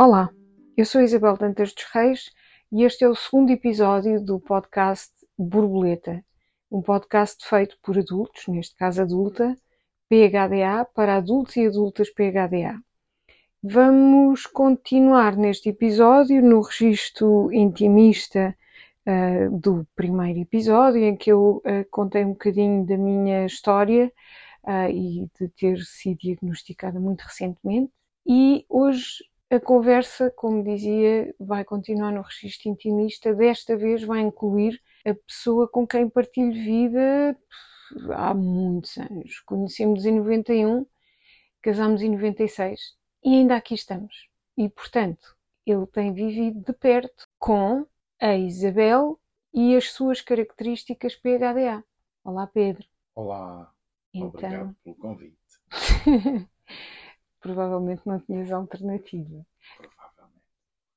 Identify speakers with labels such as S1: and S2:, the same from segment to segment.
S1: Olá, eu sou Isabel Dantas dos Reis e este é o segundo episódio do podcast Borboleta, um podcast feito por adultos, neste caso adulta, PHDA, para adultos e adultas PHDA. Vamos continuar neste episódio no registro intimista uh, do primeiro episódio, em que eu uh, contei um bocadinho da minha história uh, e de ter sido diagnosticada muito recentemente. E hoje a conversa, como dizia, vai continuar no registro intimista. Desta vez vai incluir a pessoa com quem partilho vida há muitos anos. Conhecemos em 91, casámos em 96 e ainda aqui estamos. E, portanto, ele tem vivido de perto com a Isabel e as suas características PHDA. Olá, Pedro.
S2: Olá. Então... Obrigado pelo convite.
S1: Provavelmente não tinhas alternativa. Provavelmente.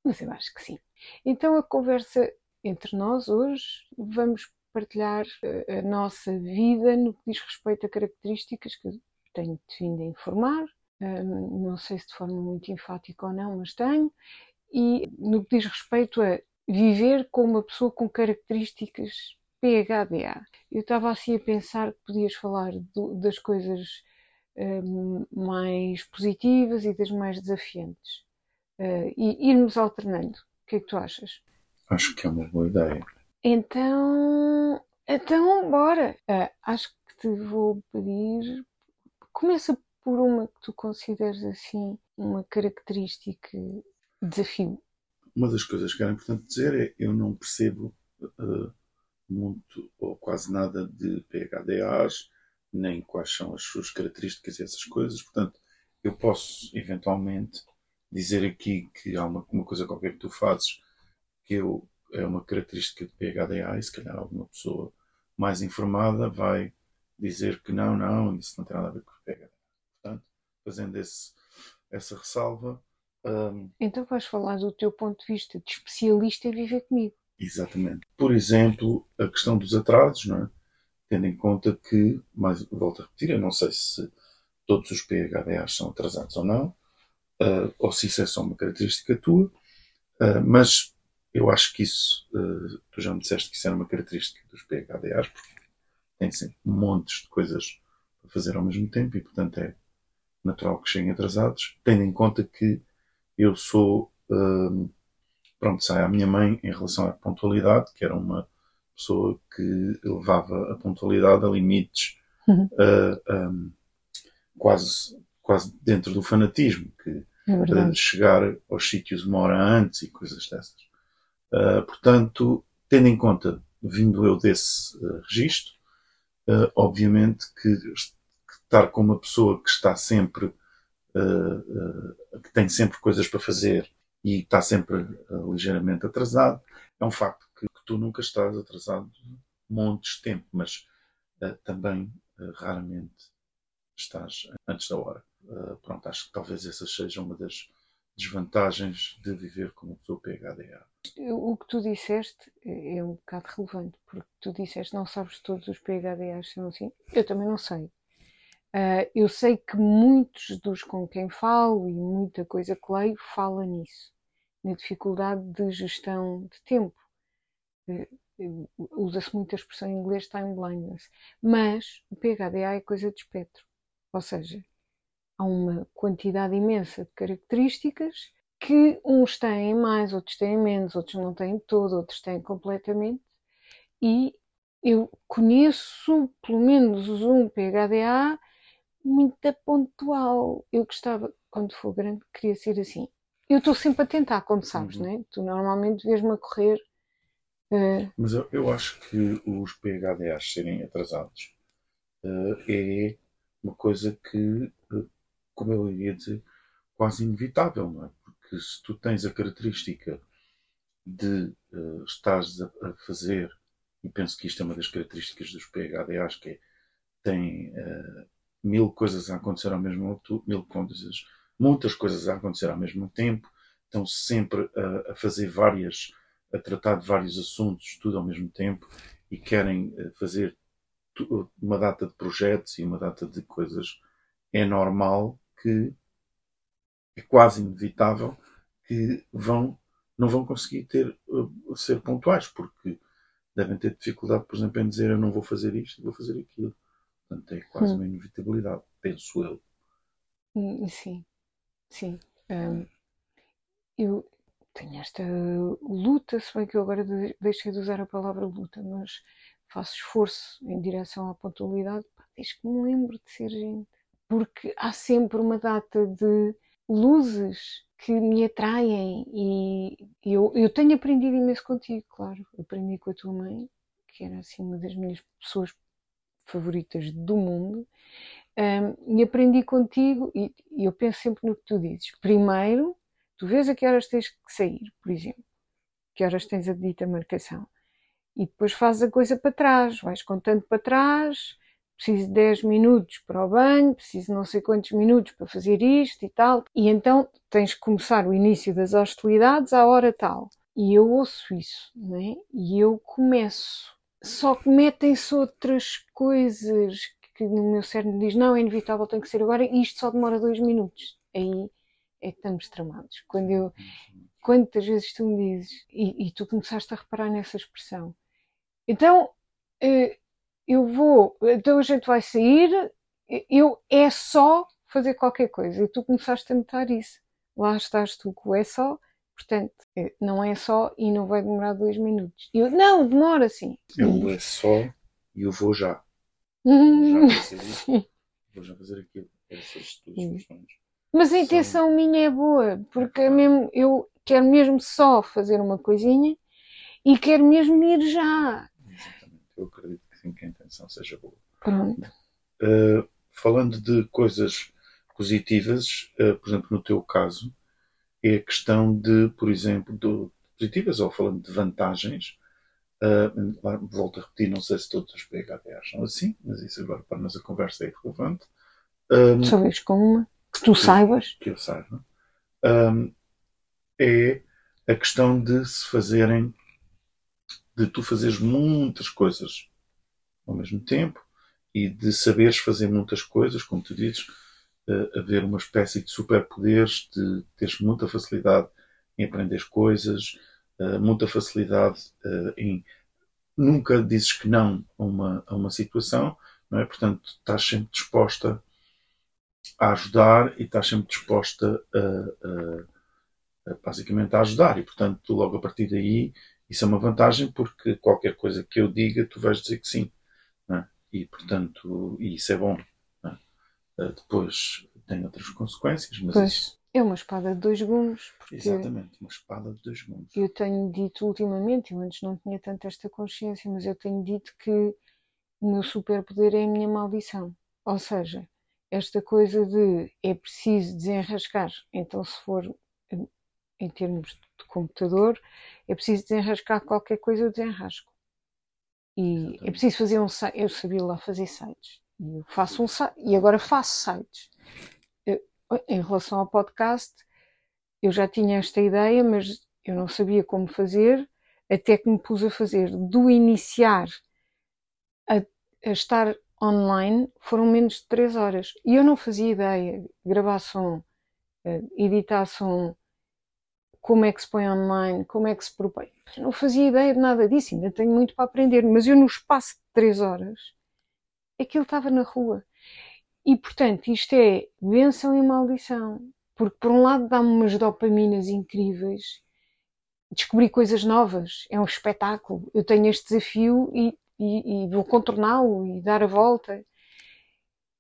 S1: Mas eu acho que sim. Então a conversa entre nós hoje vamos partilhar eh, a nossa vida no que diz respeito a características que tenho vindo a informar. não sei se de forma muito enfática ou não, mas tenho. E no que diz respeito a viver com uma pessoa com características PHDA. Eu estava assim a pensar que podias falar do, das coisas um, mais positivas e das mais desafiantes. Uh, e irmos alternando. O que é que tu achas?
S2: Acho que é uma boa ideia.
S1: Então, então bora. Uh, acho que te vou pedir. Começa por uma que tu consideres assim uma característica desafio.
S2: Uma das coisas que era importante dizer é eu não percebo uh, muito ou quase nada de PHDAs, nem quais são as suas características e essas coisas. Portanto, eu posso eventualmente dizer aqui que há uma, uma coisa qualquer que tu fazes que eu, é uma característica de PHDA e se calhar alguma pessoa mais informada vai dizer que não, não, isso não tem nada a ver com PHDA. Portanto, fazendo esse, essa ressalva. Um,
S1: então vais falar do teu ponto de vista de especialista em viver comigo.
S2: Exatamente. Por exemplo, a questão dos atrasos, não é? Tendo em conta que, mais volto a repetir, eu não sei se todos os PHDAs são atrasados ou não, uh, ou se isso é só uma característica tua, uh, mas eu acho que isso, uh, tu já me disseste que isso era uma característica dos PHDAs, porque têm sempre montes de coisas para fazer ao mesmo tempo e, portanto, é natural que cheguem atrasados, tendo em conta que eu sou pronto, sai à minha mãe em relação à pontualidade, que era uma pessoa que levava a pontualidade a limites uhum. uh, um, quase, quase dentro do fanatismo, que é chegar aos sítios uma hora antes e coisas dessas. Uh, portanto, tendo em conta, vindo eu desse uh, registro, uh, obviamente que, estar com uma pessoa que está sempre, que tem sempre coisas para fazer e está sempre ligeiramente atrasado. É um facto que, que, tu nunca estás atrasado montes de tempo, mas uh, também uh, raramente estás antes da hora. pronto, acho que talvez essa seja uma das desvantagens de viver com uma pessoa PHDA.
S1: O que tu disseste é um bocado relevante, porque tu disseste não sabes todos os PHDAs são assim. Eu também não sei. Uh, eu sei que muitos dos com quem falo e muita coisa que leio fala nisso, na dificuldade de gestão de tempo. Uh, Usa-se muito a expressão em inglês time blindness, mas o PHDA é coisa de espectro, ou seja, há uma quantidade imensa de características que uns têm mais, outros têm menos, outros não têm todo, outros têm completamente, e eu conheço pelo menos um PHDA muito pontual. Eu gostava, quando for grande, queria ser assim. Eu estou sempre a tentar, como sabes, uhum. né? Tu normalmente vês-me a correr.
S2: Uh... Mas eu, eu, acho que os PHDAs serem atrasados uh, é uma coisa que, uh, como eu ia dizer, quase inevitável, não é? Porque se tu tens a característica de uh, estares a, a, fazer, e penso que isto é uma das características dos PHDAs, que é, tem uh, mil coisas a acontecer ao mesmo tempo, mil coisas, muitas coisas a acontecer ao mesmo tempo, estão sempre a, a, fazer várias, a tratar de vários assuntos, tudo ao mesmo tempo, e querem eh, fazer uma data de projetos e uma data de coisas. É normal que é quase inevitável que vão, não vão conseguir ter, uh, ser pontuais, porque devem ter dificuldade, por exemplo, em dizer eu não vou fazer isto, vou fazer aquilo. Portanto, é quase hum. uma inevitabilidade, penso eu.
S1: Hum, sim, sim. Um, eu tenho esta luta, se bem que eu agora deixei de usar a palavra luta, mas faço esforço em direção à pontualidade, desde que me lembro de ser gente. Porque há sempre uma data de luzes que me atraem e eu, eu tenho aprendido imenso contigo, claro. Aprendi com a tua mãe, que era assim uma das minhas pessoas favoritas do mundo, um, e aprendi contigo e, e eu penso sempre no que tu dizes. Primeiro, tu vês a que horas tens que sair, por exemplo, que horas tens a dita marcação, e depois fazes a coisa para trás, vais contando para trás, preciso de 10 minutos para o banho, preciso não sei quantos minutos para fazer isto e tal. E então tens que começar o início das hostilidades à hora tal. E eu ouço isso, né? E eu começo. Só que metem-se outras coisas que no meu cérebro diz: não, é inevitável, tem que ser agora, e isto só demora dois minutos. Aí é que estamos tramados. Quando eu, quantas vezes tu me dizes, e, e tu começaste a reparar nessa expressão. Então, eh, eu vou, então a gente vai sair, eu é só fazer qualquer coisa. E tu começaste a notar isso. Lá estás tu com o é só, portanto, é, não é só e não vai demorar dois minutos. Eu, não, demora sim.
S2: Eu é só e eu vou já. Vou já fazer isso. Vou já fazer aquilo. Essas duas
S1: questões. Mas a intenção São... minha é boa, porque é mesmo, eu quero mesmo só fazer uma coisinha e quero mesmo ir já.
S2: Exatamente, eu acredito assim que a intenção seja boa.
S1: Pronto.
S2: Uh, falando de coisas positivas, uh, por exemplo, no teu caso, é a questão de, por exemplo, de positivas, ou falando de vantagens, uh, volto a repetir, não sei se todos os PHDAs são assim, mas isso agora para nós a conversa é relevante.
S1: Um, Só vês com uma, que tu
S2: que,
S1: saibas.
S2: Que eu saiba. Um, é a questão de se fazerem, de tu fazeres muitas coisas ao mesmo tempo e de saberes fazer muitas coisas, como tu dizes, uh, haver uma espécie de superpoderes, de teres muita facilidade em aprender coisas, uh, muita facilidade uh, em nunca dizes que não a uma, a uma situação, não é? Portanto, estás sempre disposta a ajudar e estás sempre disposta a, a, a, basicamente a ajudar e portanto logo a partir daí isso é uma vantagem porque qualquer coisa que eu diga tu vais dizer que sim e, portanto, e isso é bom. É? Uh, depois tem outras consequências, mas
S1: pois.
S2: isso...
S1: É uma espada de dois gumes.
S2: Exatamente, uma espada de dois gumes.
S1: Eu tenho dito ultimamente, eu antes não tinha tanto esta consciência, mas eu tenho dito que o meu superpoder é a minha maldição. Ou seja, esta coisa de é preciso desenrascar, então se for em termos de computador, é preciso desenrascar qualquer coisa, eu desenrasco. E é preciso fazer um site. Eu sabia lá fazer sites. E eu faço um site. E agora faço sites. Eu, em relação ao podcast, eu já tinha esta ideia, mas eu não sabia como fazer, até que me pus a fazer. Do iniciar a, a estar online foram menos de 3 horas. E eu não fazia ideia. Gravar som, eh, editar som, como é que se põe online, como é que se propõe. Não fazia ideia de nada disso, ainda tenho muito para aprender, mas eu no espaço de três horas, aquilo estava na rua. E portanto, isto é benção e maldição. Porque por um lado dá-me umas dopaminas incríveis, descobrir coisas novas, é um espetáculo. Eu tenho este desafio e, e, e vou contorná-lo e dar a volta.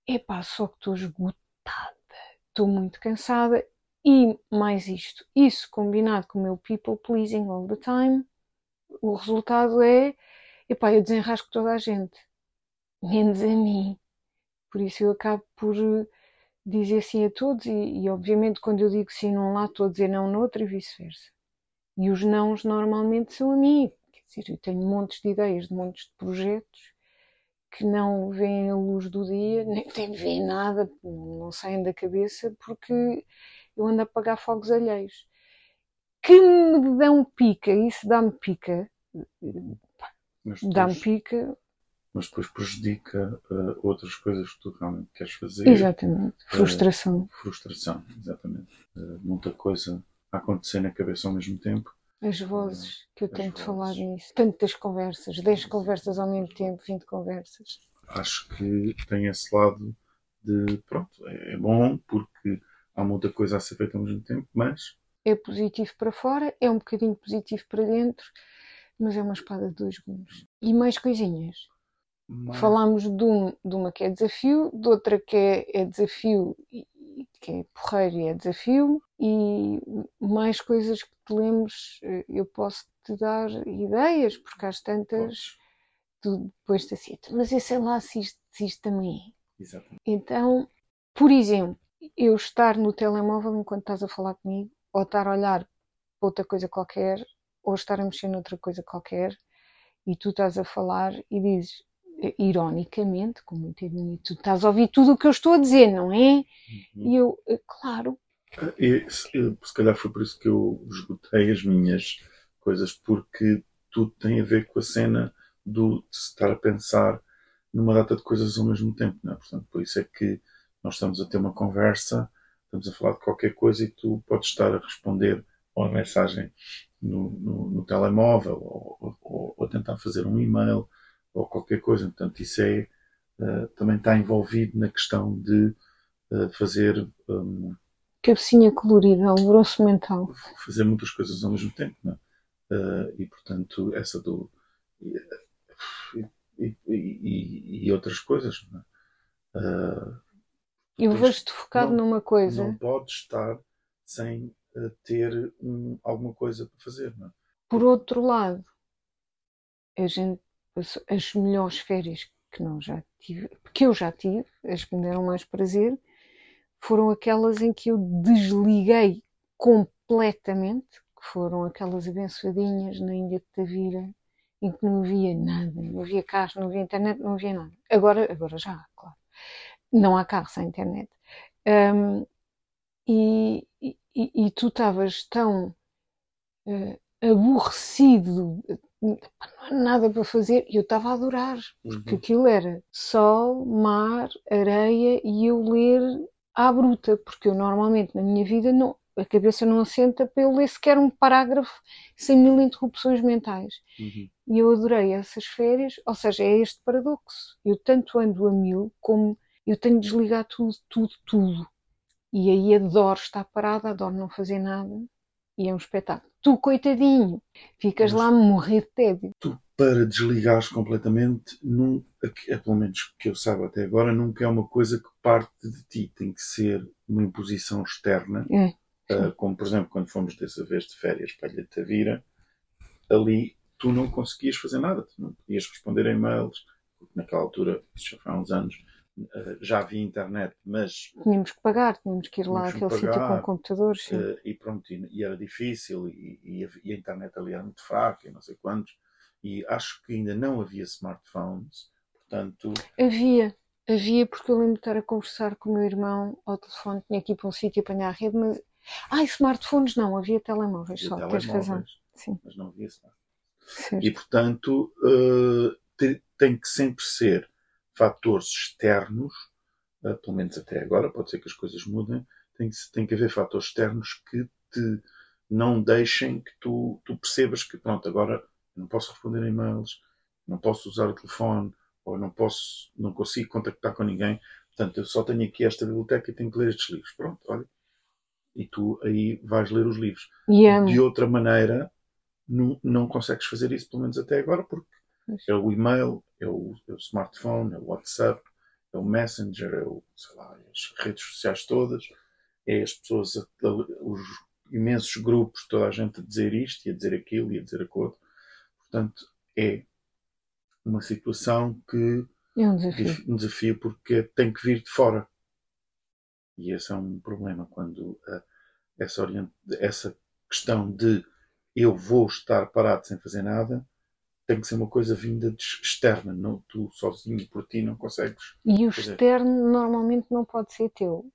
S1: Epá, só que estou esgotada, estou muito cansada e mais isto, isso combinado com o meu people pleasing all the time, o resultado é, epá, eu desenrasco toda a gente, menos a mim. Por isso eu acabo por eh, dizer sim a todos e, e obviamente quando eu digo sim num lado estou a dizer não no outro e vice-versa. E os nãos normalmente são a mim. Dizer, eu tenho montes de ideias, de montes de projetos que não veem a luz do dia, nem, nem veem nada, não saem da cabeça porque eu ando a pagar fogos alheios. Que me dão pica, isso dá-me pica, dá-me pica.
S2: Mas depois prejudica uh, outras coisas que tu realmente queres fazer.
S1: Exatamente. Frustração.
S2: Uh, frustração, exatamente. Uh, muita coisa a acontecer na cabeça ao mesmo tempo.
S1: As vozes, que eu
S2: As
S1: tenho de falar nisso. Tantas conversas, 10 conversas ao mesmo tempo, 20 conversas.
S2: Acho que tem esse lado de, pronto, é é bom porque há muita coisa a ser feita ao mesmo tempo, mas
S1: É positivo para fora, é um bocadinho positivo para dentro, mas é uma espada de dois gumes. E mais coisinhas.
S2: mais-
S1: Falámos de, um, de uma que é desafio, de outra que é, é desafio, e- que é porreiro e é desafio, e mais coisas que te lembres, eh, eu posso te dar ideias, porque às tantas tu depois te assim, mas eu sei lá se isto, se isto também é.
S2: Exatamente.
S1: Então, por exemplo, eu estar no telemóvel enquanto estás a falar comigo, ou estar a olhar para outra coisa qualquer, ou estar a mexer noutra coisa qualquer, e tu estás a falar e dizes, ironicamente, com muita ironia, tu estás a ouvir tudo o que eu estou a dizer, não é?
S2: Uhum.
S1: E eu, eh, claro,
S2: E, se, eh, se calhar foi por isso que eu esgotei as minhas coisas, porque tudo tem a ver com a cena do, de estar a pensar numa data de coisas ao mesmo tempo, não é? Portanto, por isso é que nós estamos a ter uma conversa, estamos a falar de qualquer coisa e tu podes estar a responder a uma mensagem no, no, no telemóvel ou, ou, ou a tentar fazer um e-mail ou qualquer coisa. Portanto, isso é, eh, também está envolvido na questão de eh, fazer. hum,
S1: cabecinha colorida, alvoroço mental.
S2: fazer muitas coisas ao mesmo tempo, não é? Eh, e portanto, essa do. E, e, e- e outras coisas, não é?
S1: Eu vejo-te focado
S2: não-
S1: numa coisa.
S2: não podes estar sem ter um- alguma coisa para fazer, não é?
S1: Por outro lado, a gente as melhores férias que nós já tive, que eu já tive, as que me deram mais prazer, foram aquelas em que eu desliguei completamente, que foram aquelas abençoadinhas na Ilha de Tavira, em que não havia nada, não havia carros, não havia internet, não havia nada. Agora, agora já claro. Não há carro sem internet. Hum, e, e- e- tu estavas tão eh, aborrecido, não há nada para fazer, e eu estava a adorar, porque aquilo era sol, mar, areia e eu ler à bruta, porque eu normalmente na minha vida não, a cabeça não assenta para eu ler sequer um parágrafo sem mil interrupções mentais.
S2: Uhum.
S1: E eu adorei essas férias, ou seja, é este paradoxo. Eu tanto ando a mil como eu tenho de desligar tudo, tudo, tudo. E aí adoro estar parada, adoro não fazer nada. E é um espetáculo. Tu, coitadinho, ficas
S2: Mas-
S1: lá a morrer de tédio.
S2: Tu, para desligares completamente, num, é, pelo menos que eu saiba até agora, nunca é uma coisa que parte de ti. Tem que ser uma imposição externa.
S1: É.
S2: Uh, como, por exemplo, quando fomos dessa vez de férias para a Ilha de Tavira, ali tu não conseguias fazer nada. Tu não podias responder a e-mails. Porque naquela altura, isso já foi há uns anos, já havia internet, mas
S1: Tínhamos que pagar, tínhamos que ir lá àquele sítio com computadores. sim.
S2: Uh, e pronto, e, era difícil e, e a, internet ali era muito fraca e não sei quantos. E acho que ainda não havia smartphones, portanto,
S1: Havia, havia, porque eu lembro de estar a conversar com o meu irmão ao telefone, tinha que ir para um sítio apanhar a rede, mas. Ai, smartphones não, havia telemóveis
S2: havia
S1: só, tens razão.
S2: telemóveis,
S1: Sim,
S2: mas não havia smartphones. E portanto, uh, te- tem que sempre ser fatores externos, uh, pelo menos até agora, pode ser que as coisas mudem, tem que, tem que haver fatores externos que te não deixem que tu, tu percebas que, pronto, agora não posso responder a e-mails, não posso usar o telefone, ou não posso, não consigo contactar com ninguém, portanto, eu só tenho aqui esta biblioteca e tenho que ler estes livros. Pronto, olha. E tu aí vais ler os livros.
S1: Amo.
S2: De outra maneira, não, não consegues fazer isso, pelo menos até agora, porque. É o e-mail, é o, é o smartphone, é o WhatsApp, é o Messenger, é o, sei lá, as redes sociais todas, é as pessoas, a- os imensos grupos, toda a gente a dizer isto e a dizer aquilo e a dizer aquilo. Portanto, é uma situação que
S1: É um desafio.
S2: um desafio porque tem que vir de fora. E esse é um problema quando ah, essa, orient... essa questão de eu vou estar parado sem fazer nada tem que ser uma coisa vinda de externa. Não, tu sozinho por ti não consegues.
S1: E o
S2: é.
S1: externo normalmente não pode ser teu,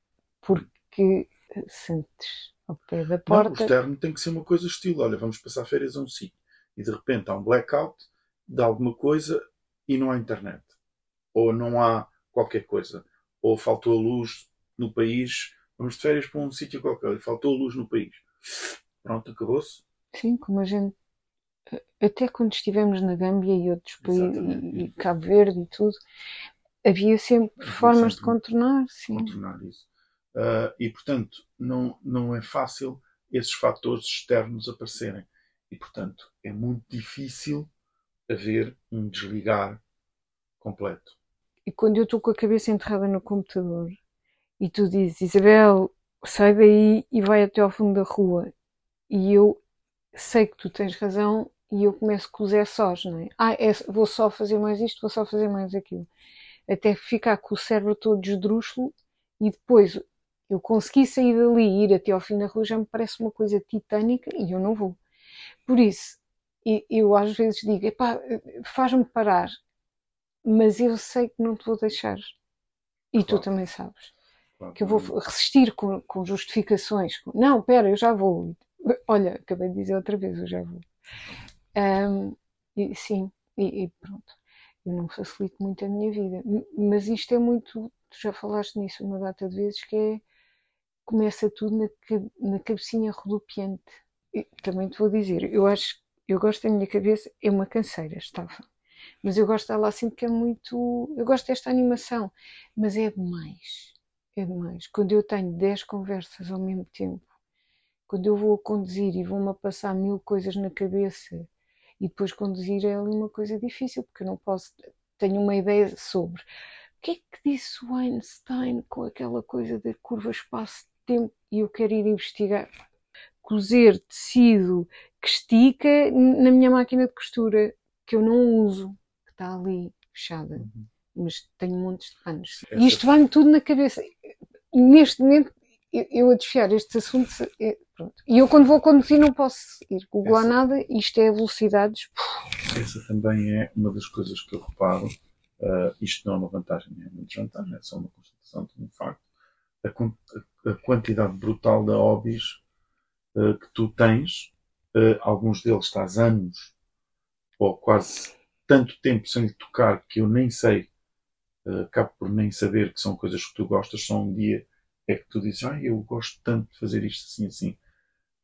S1: porque sentes ao pé da
S2: Não, o
S1: porta.
S2: externo tem que ser uma coisa estilo. Olha, vamos passar férias a um sítio. E de repente há um blackout de alguma coisa e não há internet. Ou não há qualquer coisa. Ou faltou a luz no país. Vamos de férias para um sítio qualquer e faltou a luz no país. pronto, acabou-se.
S1: Sim, como a gente. Até quando estivemos na Gâmbia e outros países, e, e Cabo Verde e tudo, havia sempre havia formas sempre de contornar, sim.
S2: Contornar isso. Uh, e, portanto, não, não é fácil esses fatores externos aparecerem. E, portanto, é muito difícil haver um desligar completo.
S1: E quando eu estou com a cabeça enterrada no computador e tu dizes, Isabel, sai daí e vai até ao fundo da rua, e eu sei que tu tens razão e eu começo com os é sós, não é? Ah, é, vou só fazer mais isto, vou só fazer mais aquilo. Até ficar com o cérebro todo esdrúxulo e depois eu consegui sair dali e ir até ao fim da rua já me parece uma coisa titânica e eu não vou. Por isso, eu às vezes digo, epá, faz-me parar, mas eu sei que não te vou deixar. E claro. tu também sabes. Claro. Que eu vou resistir com, com justificações. Não, pera, eu já vou. Olha, acabei de dizer outra vez, eu já vou. Um, e, sim, e, e, pronto. Eu não facilito muito a minha vida. Mas isto é muito. Tu já falaste nisso uma data de vezes, que é. Começa tudo na, na cabecinha rodopiante. E, também te vou dizer, eu acho. Eu gosto da minha cabeça, é uma canseira, estava. Mas eu gosto dela assim porque é muito. Eu gosto desta animação, mas é demais. É demais. Quando eu tenho 10 conversas ao mesmo tempo quando eu vou a conduzir e vou-me a passar mil coisas na cabeça e depois conduzir é ali uma coisa difícil, porque eu não posso. Tenho uma ideia sobre o que é que disse o Einstein com aquela coisa da curva espaço-tempo e eu quero ir investigar. Cozer tecido que estica na minha máquina de costura, que eu não uso, que está ali fechada. Uhum. Mas tenho montes de panos. E isto vai-me tudo na cabeça. Neste momento, eu, eu a desfiar estes assuntos, é. E eu quando vou conduzir não posso ir googlar Essa... nada, isto é velocidades.
S2: Essa também é uma das coisas que eu reparo. Uh, isto não é uma vantagem nem é uma desvantagem, é só uma constatação de um facto. A, a, quantidade brutal de hobbies uh, que tu tens, uh, alguns deles estás anos ou quase tanto tempo sem tocar que eu nem sei, acabo por nem saber que são coisas que tu gostas, só um dia é que tu dizes, ah, eu gosto tanto de fazer isto assim, assim.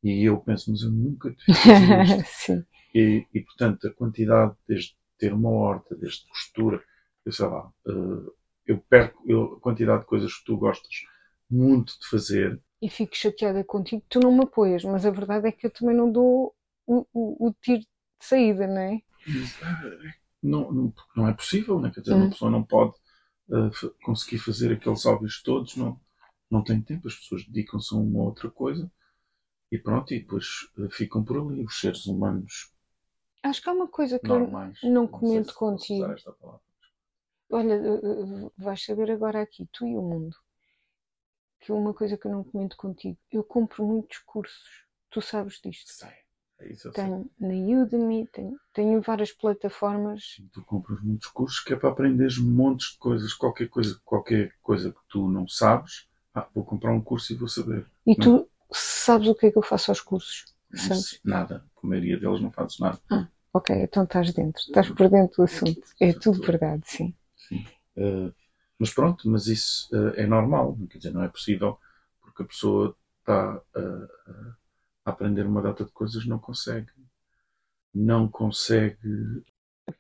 S2: E eu penso, mas eu nunca te fiz isto. e, e, portanto, a quantidade, desde ter uma horta, desde costura, eu sei lá, uh, eu perco eu, a quantidade de coisas que tu gostas muito de fazer.
S1: E fico chateada contigo, tu não me apoias, mas a verdade é que eu também não dou o, o, o tiro de saída, não é?
S2: Não, não, não é possível, né? quer dizer, hum. uma pessoa não pode uh, conseguir fazer aqueles hobbies todos, não, não tem tempo, as pessoas dedicam-se a uma ou outra coisa e pronto, e depois eh, ficam por ali os seres humanos.
S1: Acho que há uma coisa que normais. eu não comento não contigo. Olha, eh, eh, vais saber agora aqui, tu e o mundo, que uma coisa que eu não comento contigo. Eu compro muitos cursos, tu sabes disto.
S2: Sei. É isso
S1: tenho sei. na Udemy, tenho, tenho várias plataformas.
S2: Sim, tu compras muitos cursos que é para aprenderes montes de coisas, qualquer coisa, qualquer coisa que tu não sabes, ah, vou comprar um curso e vou saber.
S1: E tu, Sabes o que é que eu faço aos cursos?
S2: Sabes? Nada. A maioria deles não fazes nada.
S1: Ah, ok, então estás dentro. Estás por dentro do assunto. É tudo verdade, sim.
S2: Sim. Uh, mas pronto, mas isso uh, é normal. Quer dizer, não é possível porque a pessoa está uh, a aprender uma data de coisas não consegue. Não consegue.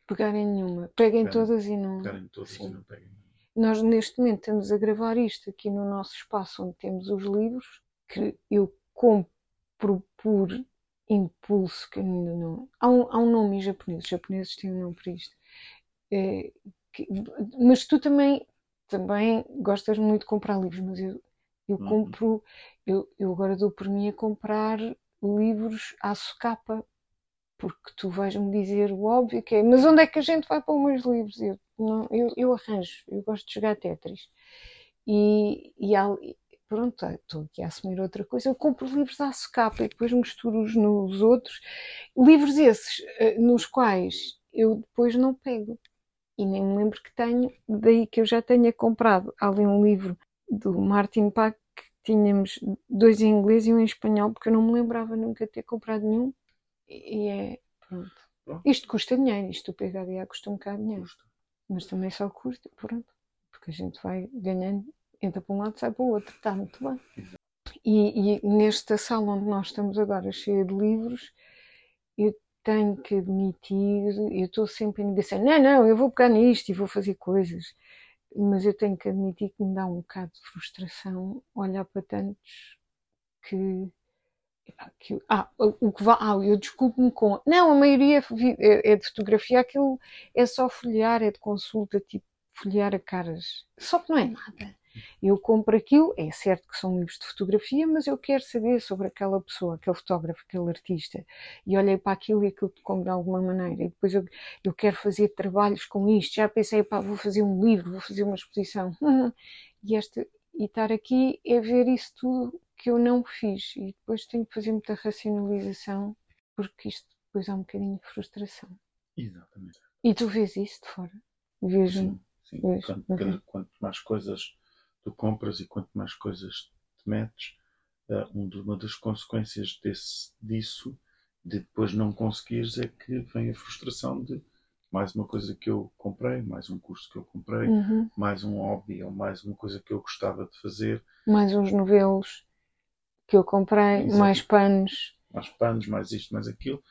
S1: Pegar em nenhuma. Pega em todas e não.
S2: Pegar em todas sim. e não pega em nenhuma.
S1: Nós, neste momento, estamos a gravar isto aqui no nosso espaço onde temos os livros que eu compro por impulso, que ainda não. Há um, há um nome em japonês, os japoneses têm um nome para isto. É, que, mas tu também, também gostas muito de comprar livros, mas eu, eu uhum. compro, eu, eu agora dou por mim a comprar livros à socapa, porque tu vais-me dizer o óbvio que é, mas onde é que a gente vai para meus livros? Eu, não, eu, eu arranjo, eu gosto de jogar Tetris. E, e, há, pronto, estou aqui a assumir outra coisa, eu compro livros à socapa e depois misturo-os nos outros. Livros esses eh, nos quais eu depois não pego. E nem me lembro que tenho, daí que eu já tenha comprado ali um livro do Martin Pack, que tínhamos dois em inglês e um em espanhol, porque eu não me lembrava nunca ter comprado nenhum. E é, pronto. Isto custa dinheiro, isto o PHDA custa um bocado de dinheiro. Custa. Mas também só custa, pronto. Porque a gente vai ganhando entra para um lado, sai para o outro. Está muito bem. E, e nesta sala onde nós estamos agora, cheia de livros, eu tenho que admitir, eu estou sempre a dizer, não, não, eu vou pegar nisto e vou fazer coisas, mas eu tenho que admitir que me dá um bocado de frustração olhar para tantos que. Que ah, o que vai, ah, eu desculpo-me com. Não, a maioria é, é de fotografia, aquilo é só folhear, é de consulta, tipo folhear a caras. Só que não é nada. Eu compro aquilo, é certo que são livros de fotografia, mas eu quero saber sobre aquela pessoa, aquele fotógrafo, aquele artista. E olhei para aquilo e aquilo tocou de alguma maneira. E depois eu, eu quero fazer trabalhos com isto. Já pensei, pá, vou fazer um livro, vou fazer uma exposição. E, este, e estar aqui é ver isso tudo que eu não fiz. E depois tenho que fazer muita racionalização, porque isto depois há um bocadinho de frustração.
S2: Exatamente.
S1: E tu vês isso de fora? Vejo.
S2: Sim, sim. Quanto, uhum. quanto mais coisas tu compras e quanto mais coisas te metes, uh, uma das consequências desse, disso, de depois não conseguires, é que vem a frustração de mais uma coisa que eu comprei, mais um curso que eu comprei, uhum. mais um hobby ou mais uma coisa que eu gostava de fazer.
S1: Mais uns novelos que eu comprei, Exato. mais panos.
S2: Mais panos, mais isto, mais aquilo.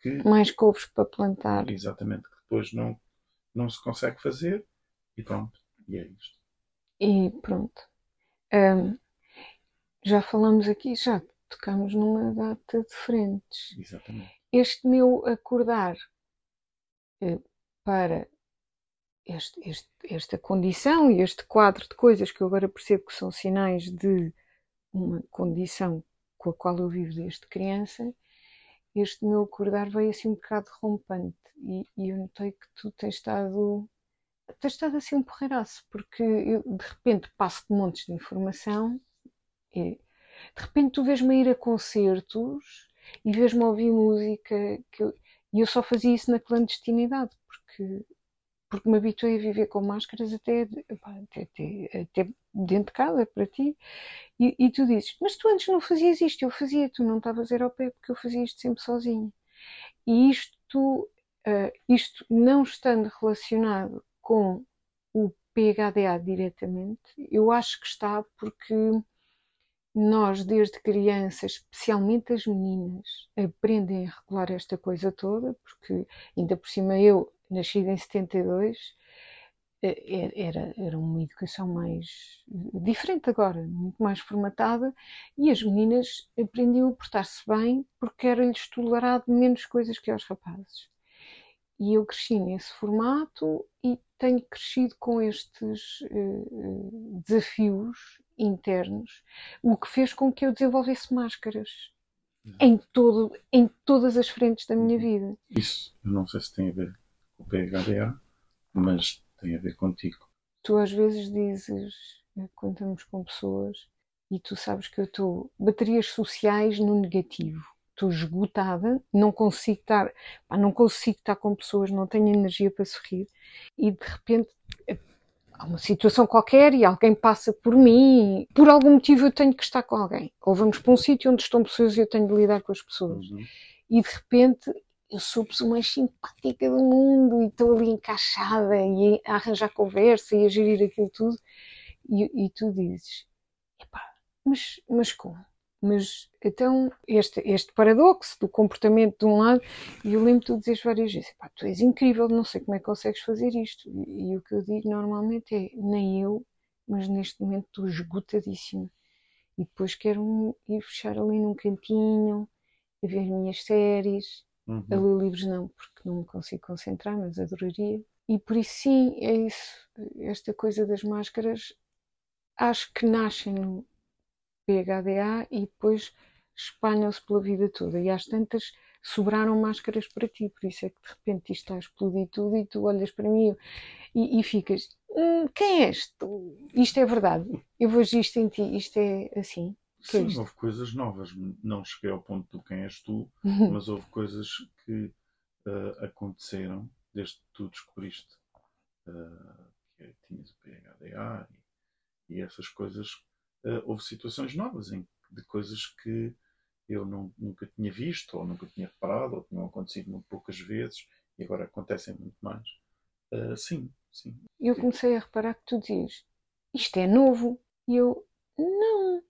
S2: Que,
S1: mais couves para plantar.
S2: Exatamente, que depois não, não se consegue fazer e pronto, e é isto.
S1: E pronto. Um, já falamos aqui, já tocamos numa data de frentes.
S2: Exatamente.
S1: Este meu acordar eh, para este, este, esta condição e este quadro de coisas que eu agora percebo que são sinais de uma condição com a qual eu vivo desde criança, este meu acordar veio assim um bocado rompante e, e eu notei que tu tens estado tens estado assim um porreiraço, porque eu de repente passo de montes de informação e de repente tu vês-me ir a concertos e vês-me ouvir música que eu, e eu só fazia isso na clandestinidade, porque, porque me habituei a viver com máscaras até, até, até, até dentro de casa para ti. E, e, tu dizes, mas tu antes não fazias isto, eu fazia, tu não estavas a ir ao pé porque eu fazia isto sempre sozinho. E isto, uh, isto não estando relacionado com o PHDA diretamente, eu acho que está porque nós, desde crianças, especialmente as meninas, aprendem a regular esta coisa toda, porque ainda por cima eu, nascida em 72, eh, era, era uma educação mais diferente agora, muito mais formatada, e as meninas aprendiam a portar-se bem porque era-lhes tolerado menos coisas que aos rapazes. E eu cresci nesse formato e tenho crescido com estes uh, desafios internos, o que fez com que eu desenvolvesse máscaras em, todo, em todas as frentes da minha vida.
S2: Isso, eu não sei se tem a ver o PHDA, mas tem a ver contigo.
S1: Tu às vezes dizes, eh, quando estamos com pessoas, e tu sabes que eu estou baterias sociais no negativo estou esgotada, não consigo estar, pá, não consigo estar com pessoas, não tenho energia para sorrir e de repente há uma situação qualquer e alguém passa por mim, por algum motivo eu tenho que estar com alguém. Ou vamos para um sítio onde estão pessoas e eu tenho de lidar com as pessoas. Uhum. E de repente eu sou a pessoa mais simpática do mundo e estou ali encaixada e a arranjar conversa e a gerir aquilo tudo. E, e tu dizes, epá, mas, mas como? Mas então, este, este paradoxo do comportamento de um lado, e eu lembro-te de dizer várias vezes: pá, tu és incrível, não sei como é que consegues fazer isto. E, e, o que eu digo normalmente é: nem eu, mas neste momento estou esgotadíssima. E depois quero ir fechar ali num cantinho, a ver minhas séries, uhum. a ler livros, não, porque não me consigo concentrar, mas adoraria. E por isso, sim, é isso. Esta coisa das máscaras, acho que nascem no, PHDA e depois espalham-se pela vida toda. E às tantas sobraram máscaras para ti, por isso é que de repente isto está a explodir tudo e tu olhas para mim e, e ficas: hum, quem és tu? Isto é verdade, eu vejo isto em ti, isto é assim.
S2: Sim, houve coisas novas. Não cheguei ao ponto do quem és tu, mas houve coisas que uh, aconteceram desde que tu descobriste uh, que tinhas o PHDA e, e essas coisas uh, houve situações novas em, de coisas que eu não, nunca tinha visto, ou nunca tinha reparado, ou tinham acontecido muito poucas vezes e agora acontecem muito mais. Sim, sim.
S1: Eu comecei a reparar que tu dizes isto é novo. E eu, não,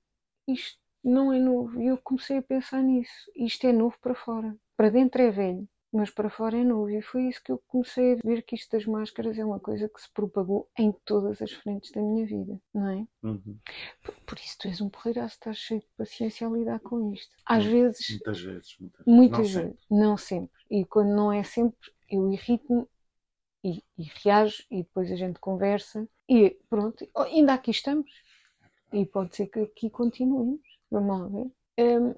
S1: isto não é novo. E eu comecei a pensar nisso. Isto é novo para fora. Para dentro é velho, mas para fora é novo. E foi isso que eu comecei a ver que isto das máscaras é uma coisa que se propagou em todas as frentes da minha vida, não é?
S2: Uhum.
S1: Por, por isso tu és um porreiraço, estás cheio de paciência a lidar com isto. Às vezes,
S2: Muitas vezes. Muitas,
S1: muitas
S2: não
S1: vezes,
S2: sempre.
S1: não sempre. E quando não é sempre, eu irrito-me e, e reajo e depois a gente conversa e pronto, ainda aqui estamos. E pode ser que aqui continuemos. Vamos lá ver. Hum,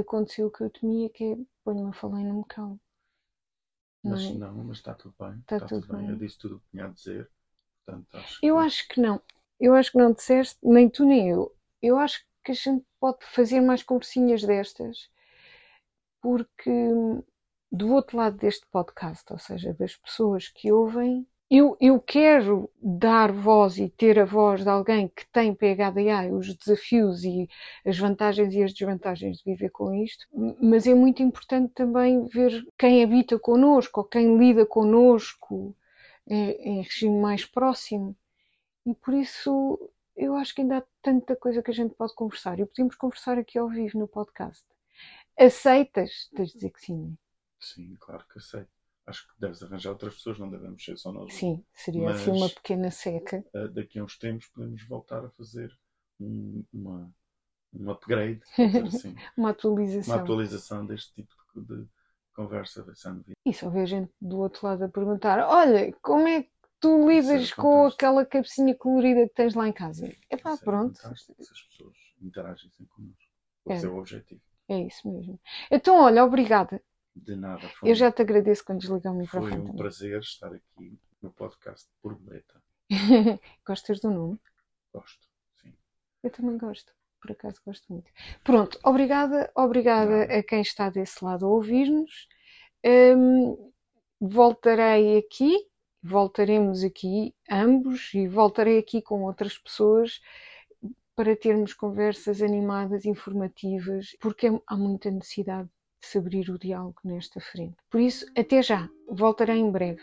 S1: aconteceu o que eu temia, que é ponho-me a falar e não me calo. Não
S2: Mas
S1: é?
S2: não, mas está tudo bem.
S1: Está
S2: Está, tudo,
S1: tudo
S2: bem.
S1: bem.
S2: Eu disse tudo o que tinha a dizer. Portanto, acho
S1: Eu
S2: que
S1: acho que não. Eu acho que não disseste, nem tu nem eu. Eu acho que a gente pode fazer mais conversinhas destas, porque hum, do outro lado deste podcast, ou seja, das pessoas que ouvem, eu, eu quero dar voz e ter a voz de alguém que tem PHDA, os desafios e as vantagens e as desvantagens de viver com isto, mas é muito importante também ver quem habita connosco ou quem lida connosco em, em regime mais próximo. E por isso eu acho que ainda há tanta coisa que a gente pode conversar. E podemos conversar aqui ao vivo no podcast. Aceitas? Tens de dizer que sim.
S2: sim, claro que sei. Acho que deves arranjar outras pessoas, não devemos ser só nós.
S1: Sim, seria
S2: Mas-
S1: assim uma pequena seca.
S2: Uh, daqui a uns tempos podemos voltar a fazer um, uma, um upgrade, assim,
S1: Uma
S2: uma
S1: atualização.
S2: atualização deste tipo de, conversa da Sunvi.
S1: E só ver gente do outro lado a perguntar: olha, como é que tu lidas
S2: é
S1: com aquela cabecinha colorida que tens lá em casa?
S2: É
S1: pronto.
S2: fantástico, se as pessoas interagissem connosco.
S1: É.
S2: Esse é o objetivo.
S1: É isso mesmo. Então, olha, obrigada.
S2: De nada. Foi,
S1: Eu já te agradeço quando desligar o
S2: foi
S1: microfone.
S2: um
S1: também.
S2: prazer estar aqui no podcast Borboleta.
S1: Gostas do nome?
S2: Gosto, sim.
S1: Eu também gosto, por acaso gosto muito. Pronto, obrigada, obrigada a quem está desse lado a ouvir-nos. Hum, voltarei aqui, voltaremos aqui ambos e voltarei aqui com outras pessoas para termos conversas animadas, informativas, porque há muita necessidade de se abrir o diálogo nesta frente. Por isso, até já, voltarei em breve.